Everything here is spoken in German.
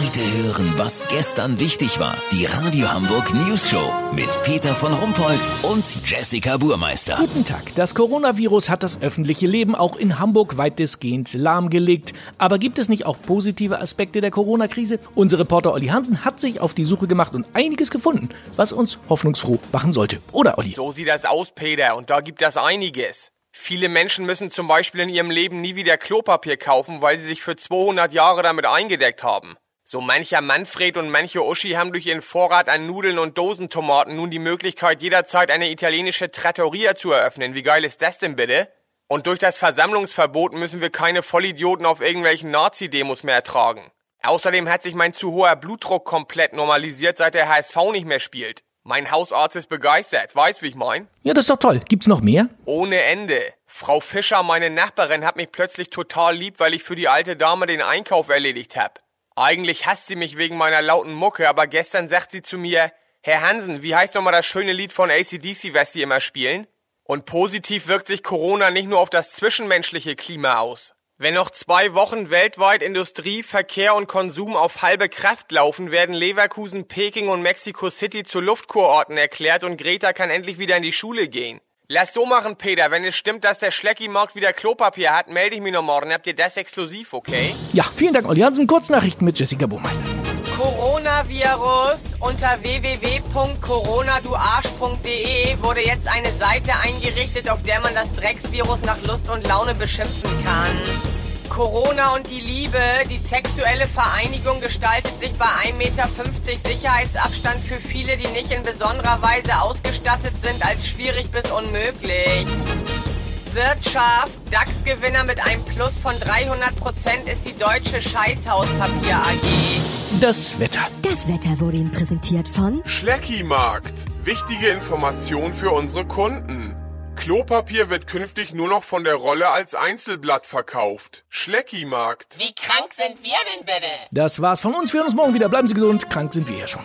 Heute hören, was gestern wichtig war. Die Radio Hamburg News Show mit Peter von Rumpold und Jessica Burmeister. Guten Tag. Das Coronavirus hat das öffentliche Leben auch in Hamburg weitestgehend lahmgelegt. Aber gibt es nicht auch positive Aspekte der Corona-Krise? Unser Reporter Olli Hansen hat sich auf die Suche gemacht und einiges gefunden, was uns hoffnungsfroh machen sollte. Oder, Olli? So sieht das aus, Peter, und da gibt es einiges. Viele Menschen müssen zum Beispiel in ihrem Leben nie wieder Klopapier kaufen, weil sie sich für 200 Jahre damit eingedeckt haben. So mancher Manfred und manche Uschi haben durch ihren Vorrat an Nudeln und Dosentomaten nun die Möglichkeit, jederzeit eine italienische Trattoria zu eröffnen. Wie geil ist das denn bitte? Und durch das Versammlungsverbot müssen wir keine Vollidioten auf irgendwelchen Nazi-Demos mehr ertragen. Außerdem hat sich mein zu hoher Blutdruck komplett normalisiert, seit der HSV nicht mehr spielt. Mein Hausarzt ist begeistert, weißt wie ich mein? Ja, das ist doch toll. Gibt's noch mehr? Ohne Ende. Frau Fischer, meine Nachbarin, hat mich plötzlich total lieb, weil ich für die alte Dame den Einkauf erledigt hab. Eigentlich hasst sie mich wegen meiner lauten Mucke, aber gestern sagt sie zu mir, Herr Hansen, wie heißt nochmal das schöne Lied von ACDC, was Sie immer spielen? Und positiv wirkt sich Corona nicht nur auf das zwischenmenschliche Klima aus. Wenn noch zwei Wochen weltweit Industrie, Verkehr und Konsum auf halbe Kraft laufen, werden Leverkusen, Peking und Mexico City zu Luftkurorten erklärt und Greta kann endlich wieder in die Schule gehen. Lass so machen, Peter. Wenn es stimmt, dass der Schlecki-Markt wieder Klopapier hat, melde ich mich noch morgen. Habt ihr das exklusiv, okay? Ja, vielen Dank, Olli Hansen. Kurznachrichten mit Jessica Burmeister. Coronavirus unter www.coronaduarsch.de wurde jetzt eine Seite eingerichtet, auf der man das Drecksvirus nach Lust und Laune beschimpfen kann. Corona und die Liebe, die sexuelle Vereinigung gestaltet sich bei 1,50 Meter Sicherheitsabstand für viele, die nicht in besonderer Weise ausgestattet sind, als schwierig bis unmöglich. Wirtschaft, DAX-Gewinner mit einem Plus von 300 Prozent ist die deutsche Scheißhauspapier AG. Das Wetter. Das Wetter wurde Ihnen präsentiert von Schlecki-Markt. Wichtige Information für unsere Kunden. Klopapier wird künftig nur noch von der Rolle als Einzelblatt verkauft. Schlecki-Markt. Wie krank sind wir denn bitte? Das war's von uns. Wir hören uns morgen wieder. Bleiben Sie gesund. Krank sind wir ja schon.